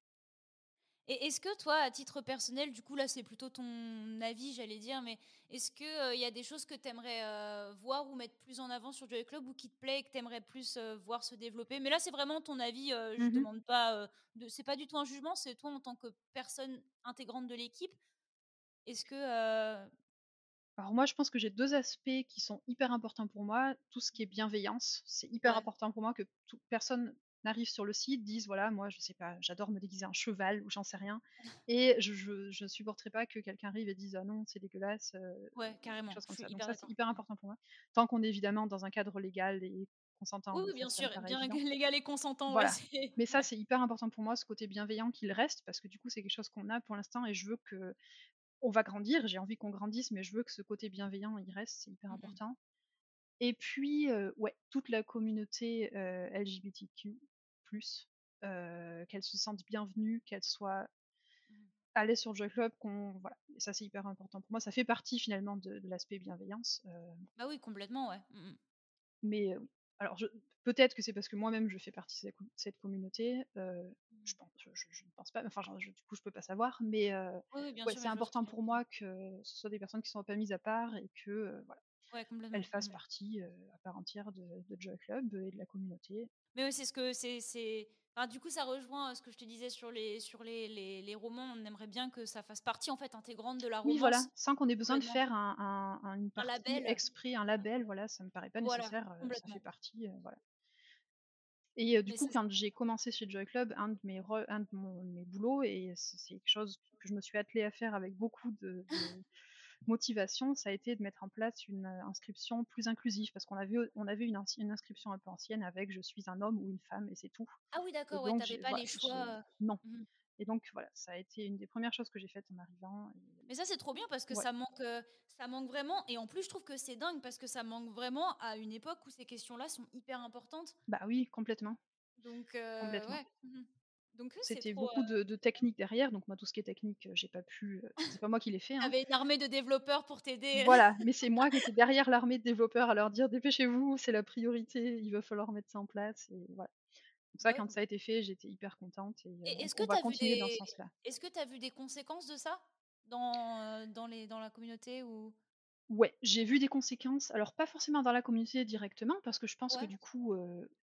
Et est-ce que toi, à titre personnel, du coup là c'est plutôt ton avis, j'allais dire, mais est-ce qu'il il y a des choses que tu aimerais voir ou mettre plus en avant sur Joy Club ou qui te plaît et que tu aimerais plus voir se développer? Mais là c'est vraiment ton avis, je ne mmh demande pas, de, c'est pas du tout un jugement, c'est toi en tant que personne intégrante de l'équipe. Est-ce que
alors moi, je pense que j'ai deux aspects qui sont hyper importants pour moi. Tout ce qui est bienveillance, c'est hyper important pour moi que toute personne n'arrive sur le site, dise voilà, moi je sais pas, j'adore me déguiser en cheval ou j'en sais rien, et je, ne supporterai pas que quelqu'un arrive et dise ah non c'est dégueulasse.
Ouais, carrément.
Chose comme ça. Donc ça c'est hyper important pour moi. Tant qu'on est évidemment dans un cadre légal et consentant.
Oui, bien sûr, bien légal et consentant.
Voilà. Mais ça c'est hyper important pour moi, ce côté bienveillant qu'il reste, parce que du coup c'est quelque chose qu'on a pour l'instant et je veux que on va grandir, j'ai envie qu'on grandisse, mais je veux que ce côté bienveillant il reste, c'est hyper mmh important. Et puis, ouais, toute la communauté LGBTQ, qu'elle se sente bienvenue, qu'elle soit mmh l'aise sur le Joy Club, qu'on voilà, ça c'est hyper important pour moi. Ça fait partie finalement de, l'aspect bienveillance.
Bah oui, complètement, ouais. Mmh
mais alors peut-être que c'est parce que moi-même je fais partie de cette communauté. je, pense, je, ne pense pas. Enfin, du coup, je peux pas savoir. Mais c'est important pour moi que ce soit des personnes qui sont pas mises à part et que voilà, elles fassent partie à part entière de, Joy Club et de la communauté.
Mais oui, c'est ce que c'est. Enfin, du coup, ça rejoint ce que je te disais sur les sur les, les, les, romans. On aimerait bien que ça fasse partie en fait intégrante de la romance.
Oui, voilà, sans qu'on ait besoin de faire un, un, une partie un label. exprès, un label. Voilà, ça me paraît pas nécessaire. ça fait partie. voilà. Et du coup, quand j'ai commencé chez Joy Club, un de mes, un de mes boulots, et c'est quelque chose que je me suis attelée à faire avec beaucoup de, motivation, ça a été de mettre en place une inscription plus inclusive, parce qu'on avait, on avait une, une, inscription un peu ancienne avec je suis un homme ou une femme, et c'est tout.
Ah oui, d'accord, ouais, t'avais pas les choix.
Non. Mmh et donc voilà, ça a été une des premières choses que j'ai faites en arrivant.
Mais ça c'est trop bien parce que ça manque, ça manque vraiment. Et en plus je trouve que c'est dingue parce que ça manque vraiment à une époque où ces questions-là sont hyper importantes.
Bah oui, complètement.
Donc complètement. Ouais.
Mmh donc c'était beaucoup de, techniques derrière. Donc moi tout ce qui est technique, j'ai pas pu. c'est pas moi qui l'ai fait. Hein.
Avait une armée de développeurs pour t'aider.
Voilà, mais c'est moi qui étais derrière l'armée de développeurs à leur dire dépêchez-vous, c'est la priorité, il va falloir mettre ça en place. Et voilà. Donc ça, quand ça a été fait, j'étais hyper contente et, est-ce que on va continuer dans ce sens-là.
Est-ce que tu as vu des conséquences de ça dans, dans, les, dans la communauté ou...
Ouais, j'ai vu des conséquences. Alors pas forcément dans la communauté directement, parce que je pense que du coup,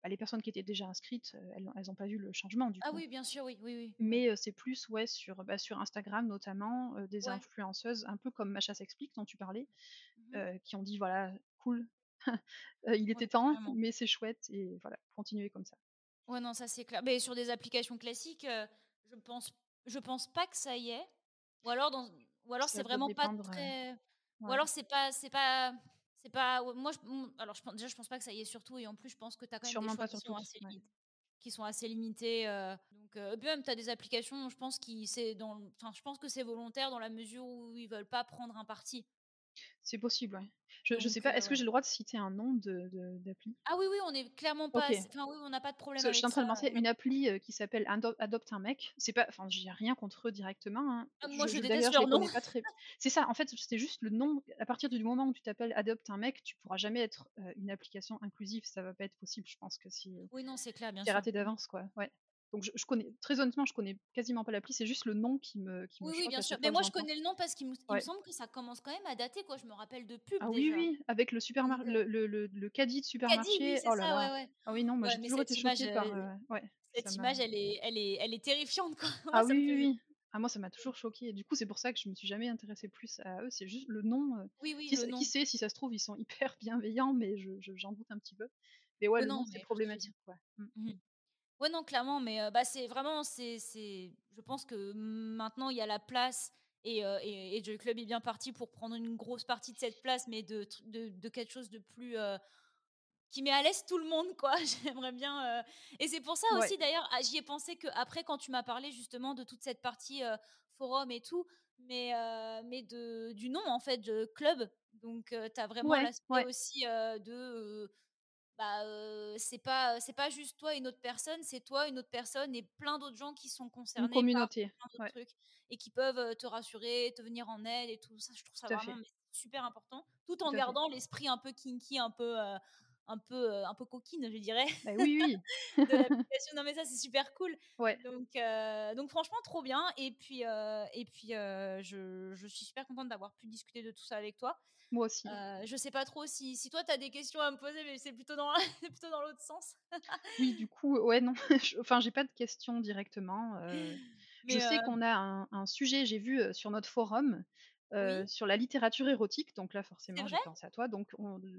bah, les personnes qui étaient déjà inscrites, elles n'ont pas vu le changement du
ah oui, bien sûr, oui, oui, oui.
Mais c'est plus ouais sur bah, sur Instagram notamment des influenceuses, un peu comme Macha s'explique dont tu parlais, mmh qui ont dit voilà cool, il était temps, mais c'est chouette et voilà continuer comme ça.
Ouais, non, ça c'est clair. Mais sur des applications classiques, euh, je pense, je pense pas que ça y est. Ou alors, dans, ou alors c'est vraiment pas très. Ou alors c'est pas, c'est pas, c'est pas. Moi, je, alors je pense, déjà, je pense pas que ça y est surtout, et en plus, je pense que tu as quand même des choix qui, sont assez qui sont assez limités. Euh, donc, euh, même tu as des applications, je pense qui c'est dans, enfin, je pense que c'est volontaire dans la mesure où ils veulent pas prendre un parti.
C'est possible, ouais. Je, ne sais pas, est-ce que j'ai le droit de citer un nom d'appli de,
Ah oui, oui, on est clairement pas. Enfin, oui, on n'a pas de problème. Avec
je suis en train de penser une appli qui s'appelle Adopte un mec. C'est pas, enfin, j'ai rien contre eux directement. Hein.
Ah, moi, je, je déteste leur nom.
Très... C'est ça. En fait, c'est juste le nom. À partir du moment où tu t'appelles Adopte un mec, tu pourras jamais être une application inclusive. Ça va pas être possible. Je pense que si.
Oui, non, c'est clair, bien
sûr. raté d'avance, quoi. Ouais. Donc je, connais très honnêtement, je connais quasiment pas l'appli, c'est juste le nom qui me qui
Oui, oui bien sûr. Mais moi je connais le nom parce qu'il me, semble que ça commence quand même à dater quoi, je me rappelle de pub
ah, oui oui, avec le supermarché le, le, le, caddie de supermarché.
oh là là. Ouais,
Ah oui non, moi j'ai toujours été choquée par euh, ouais,
cette image, elle est elle est elle est terrifiante quoi.
ah oui oui oui. Ah, moi, ça m'a toujours choqué. Du coup, c'est pour ça que je me suis jamais intéressée plus à eux. C'est juste le nom. Euh,
oui, oui,
qui, qui, sait, si ça se trouve, ils sont hyper bienveillants, mais j'en je, j'en doute un petit peu. Mais ouais, le nom, c'est problématique. Quoi. Mmh.
Mmh. Ouais, non, clairement, mais bah, c'est vraiment, c'est, je pense que maintenant il y a la place et, et, Joy Club est bien parti pour prendre une grosse partie de cette place, mais de, de, de quelque chose de plus, qui met à l'aise tout le monde, quoi. J'aimerais bien. Et c'est pour ça aussi, d'ailleurs, ah, j'y ai pensé que après, quand tu m'as parlé justement de toute cette partie forum et tout, mais, mais de, du nom en fait de club. Donc, tu as vraiment l'aspect aussi de bah c'est pas c'est pas juste toi et une autre personne, c'est toi, une autre personne et plein d'autres gens qui sont concernés
par plein d'autres
trucs et qui peuvent te rassurer, te venir en aide et tout. Ça. Je trouve ça vraiment super important, tout en gardant l'esprit un peu kinky, un peu un peu un peu coquine, je dirais.
Bah oui, oui.
de l'application. Non mais ça c'est super cool. Ouais. Donc donc franchement trop bien et puis et puis je, je suis super contente d'avoir pu discuter de tout ça avec toi.
Moi aussi.
Euh, je sais pas trop si, si toi, tu as des questions à me poser, mais c'est plutôt dans, plutôt dans l'autre sens.
oui, du coup, ouais, non. enfin, j'ai pas de questions directement. Euh, je sais euh qu'on a un, un sujet, j'ai vu sur notre forum, sur la littérature érotique. Donc là, forcément, j'ai pensé à toi. Donc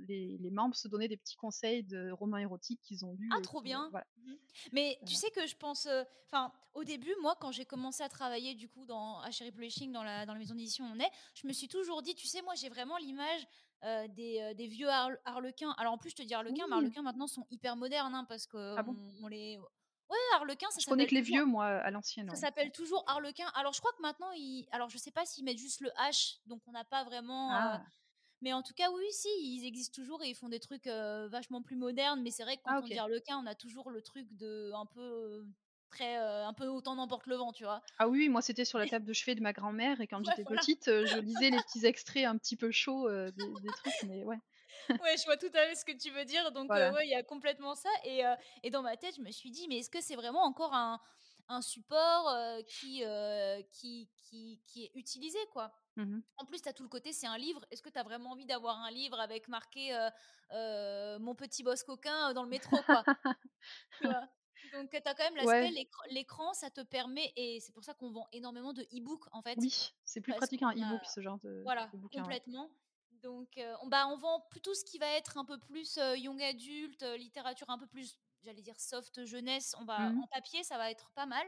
les, les, membres se donnaient des petits conseils de romans érotiques qu'ils ont lus.
Ah, trop bien. Mmh Mais tu sais que je pense, enfin, au début, moi, quand j'ai commencé à travailler du coup dans à Cherry Publishing, dans la dans la maison d'édition où on est, je me suis toujours dit, tu sais, moi, j'ai vraiment l'image des, des, vieux harlequins. Alors en plus, je te dis harlequins, mais harlequins maintenant sont hyper modernes hein, parce que
ah
on, les Ouais, Harlequin, ça
Je connais que les vieux, moi, à l'ancienne.
Ça s'appelle toujours Harlequin. Alors, je crois que maintenant, ils... alors je sais pas s'ils mettent juste le H, donc on n'a pas vraiment. Ah. Mais en tout cas, oui, si, ils existent toujours et ils font des trucs vachement plus modernes. Mais c'est vrai que quand ah, on dit Harlequin, on a toujours le truc de un peu très un peu autant n'emporte le vent, tu vois.
Ah oui, moi c'était sur la table de chevet de ma grand-mère et quand j'étais petite, je lisais les petits extraits un petit peu chauds des, des, trucs, mais ouais
ouais, je vois tout à fait ce que tu veux dire. Donc, ouais, il y a complètement ça. Et, et, dans ma tête, je me suis dit, mais est-ce que c'est vraiment encore un, un support qui, qui, qui, qui, est utilisé, quoi?
Mmh
En plus, tu as tout le côté, c'est un livre. Est-ce que tu as vraiment envie d'avoir un livre avec marqué Mon petit boss coquin dans le métro, quoi? Tu vois? Donc, tu as quand même l'aspect, l'écran, ça te permet, et c'est pour ça qu'on vend énormément de e-books, en fait.
Oui, c'est plus pratique un e-book, ce genre de,
voilà,
bouquin.
Complètement. Donc, on, bah, on vend plutôt ce qui va être un peu plus young adulte, littérature un peu plus, j'allais dire soft jeunesse. On va
mmh
en papier, ça va être pas mal.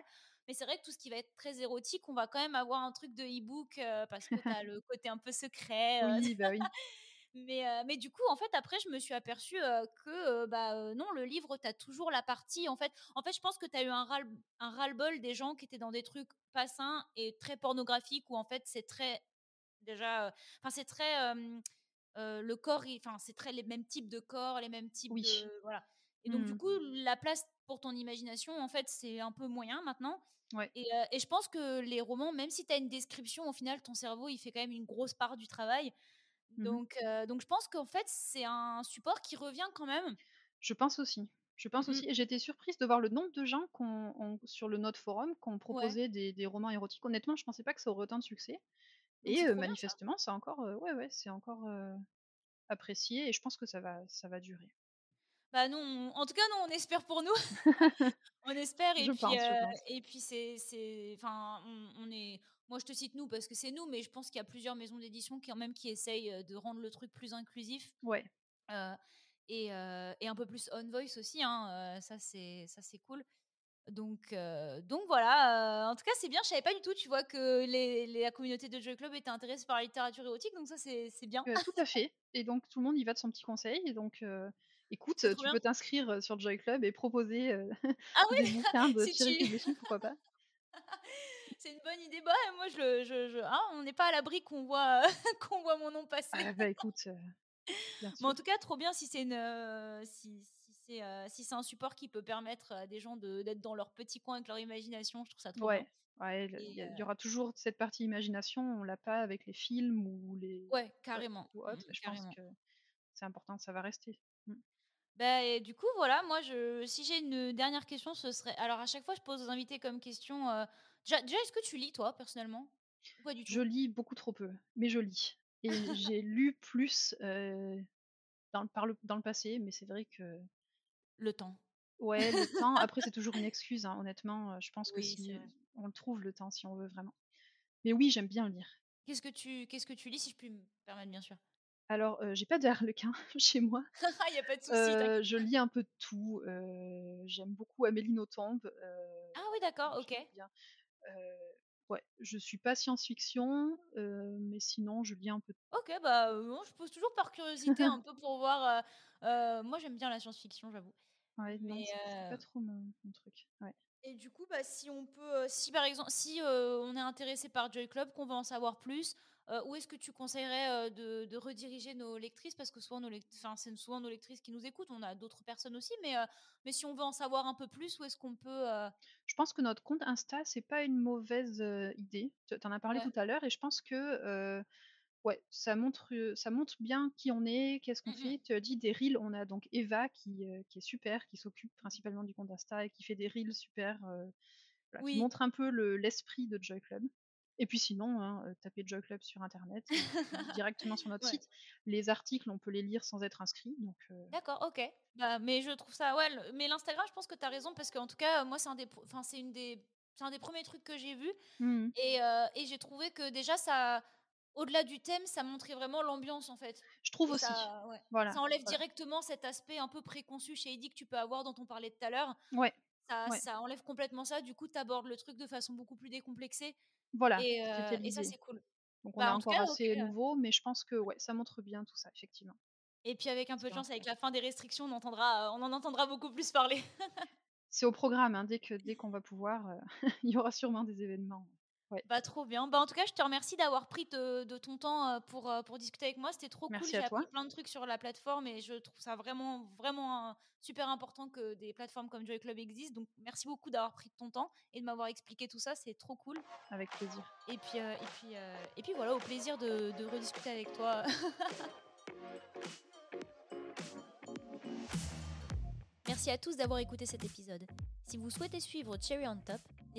Mais c'est vrai que tout ce qui va être très érotique, on va quand même avoir un truc de e-book parce que tu as le côté un peu secret.
oui, bah oui.
mais, mais du coup, en fait, après, je me suis aperçue que bah, non, le livre, tu as toujours la partie. En fait, en fait je pense que tu as eu un ras, un ras-le-bol des gens qui étaient dans des trucs pas sains et très pornographiques où en fait c'est très déjà, enfin c'est très le corps, enfin c'est très les mêmes types de corps, les mêmes types de voilà. Et donc du mmh. coup la place pour ton imagination en fait c'est un peu moyen maintenant. Et, et, je pense que les romans, même si tu as une description, au final ton cerveau il fait quand même une grosse part du travail. Mmh donc, donc je pense qu'en fait c'est un support qui revient quand même.
Je pense aussi. Je pense mmh. aussi, j'étais surprise de voir le nombre de gens sur le Note Forum qui ont proposé des, des, romans érotiques. Honnêtement, je pensais pas que ça aurait autant de succès. Et manifestement, c'est encore, ouais, ouais, c'est encore apprécié et je pense que ça va, ça va durer.
Bah non, en tout cas non, on espère pour nous. on espère et puis et puis c'est c'est enfin on, est moi je te cite nous parce que c'est nous mais je pense qu'il y a plusieurs maisons d'édition qui même qui essayent de rendre le truc plus inclusif.
Ouais.
et, et un peu plus on voice aussi hein, ça c'est ça c'est cool. Donc, donc voilà. en tout cas, c'est bien. Je savais pas du tout, tu vois, que les, la communauté de Joy Club était intéressée par la littérature érotique. Donc ça, c'est bien.
tout à fait. Et donc tout le monde y va de son petit conseil. Et donc, écoute, tu peux t'inscrire sur Joy Club et proposer
ah oui
des bouquins de si pourquoi pas?
c'est une bonne idée. Bah, moi, je, je, je hein, on n'est pas à l'abri qu'on voit, qu'on voit mon nom passer.
Ah, bah écoute.
Mais en tout cas, trop bien si c'est une, si, euh, si c'est un support qui peut permettre à des gens d'être dans leur petit coin avec leur imagination, je trouve ça trop
ouais. Ouais, il y, euh aura toujours cette partie imagination, on l'a pas avec les films ou les.
Ouais, carrément.
Ou autres, je pense que c'est important, ça va rester. Mmh.
Bah, et du coup, voilà, moi, je, si j'ai une dernière question, ce serait. Alors, à chaque fois, je pose aux invités comme question. Euh, déjà, est-ce que tu lis, toi, personnellement?
Pas du tout? Je lis beaucoup trop peu, mais je lis. Et j'ai lu plus dans, par le, dans le passé, mais c'est vrai que
le temps.
Ouais, le temps. Après, c'est toujours une excuse, hein, honnêtement. Je pense que si on le trouve le temps, si on veut vraiment. Mais oui, j'aime bien lire.
Qu'est-ce que tu, qu'est-ce que tu lis, si je puis me permettre, bien sûr?
Alors, j'ai pas d'Arlequin chez moi.
Il y a pas de souci.
je lis un peu de tout. j'aime beaucoup Amélie Nothomb.
ah oui, d'accord, ok.
Ouais, je suis pas science-fiction, euh, mais sinon je lis un peu.
Ok, bah non, je pose toujours par curiosité un peu pour voir. moi, j'aime bien la science-fiction, j'avoue.
Ouais, mais c'est pas trop mon, truc. Ouais.
Et du coup, bah, si on peut, si par exemple, si on est intéressé par Joy Club, qu'on veut en savoir plus, euh, où est-ce que tu conseillerais euh, de, rediriger nos lectrices? Parce que souvent, nos c'est souvent nos lectrices qui nous écoutent. On a d'autres personnes aussi, mais, euh, mais si on veut en savoir un peu plus, où est-ce qu'on peut
Je pense que notre compte Insta, c'est pas une mauvaise idée. Tu en as parlé tout à l'heure, et je pense que ouais, ça montre, ça montre bien qui on est, qu'est-ce qu'on mmh fait. Tu as dit des reels, on a donc Eva qui, qui est super, qui s'occupe principalement du compte Insta et qui fait des reels super, qui montre un peu l'esprit de Joy Club. Et puis sinon, hein, taper Joy Club sur internet, directement sur notre site. Les articles, on peut les lire sans être inscrit.
D'accord, ok. Bah, mais je trouve ça, ouais. Mais l'Instagram, je pense que tu as raison parce qu'en tout cas, moi, c'est un des, une un des premiers trucs que j'ai vu. Mmh et, et j'ai trouvé que déjà ça, au-delà du thème, ça montrait vraiment l'ambiance en fait.
Je trouve aussi.
Ça, voilà. ça enlève directement cet aspect un peu préconçu chez Eddie que tu peux avoir dont on parlait tout à l'heure.
Ouais.
Ça, ça, enlève complètement ça. Du coup, tu abordes le truc de façon beaucoup plus décomplexée.
Voilà,
et, et ça, c'est cool.
Donc on bah, est encore assez nouveau, mais je pense que ouais, ça montre bien tout ça, effectivement.
Et puis avec un peu de chance, avec la fin des restrictions, on, entendra, on en entendra beaucoup plus parler.
c'est au programme, hein, dès qu'on dès qu'on va pouvoir, il y aura sûrement des événements. Ouais.
Bah trop bien. Bah en tout cas, je te remercie d'avoir pris de, ton temps pour, pour discuter avec moi. C'était trop cool. J'ai appris plein de trucs sur la plateforme et je trouve ça vraiment vraiment super important que des plateformes comme Joy Club existent. Donc merci beaucoup d'avoir pris de ton temps et de m'avoir expliqué tout ça. C'est trop cool.
Avec plaisir.
Et puis et puis et puis voilà, au plaisir de, de rediscuter avec toi.
Merci à tous d'avoir écouté cet épisode. Si vous souhaitez suivre Cherry on Top,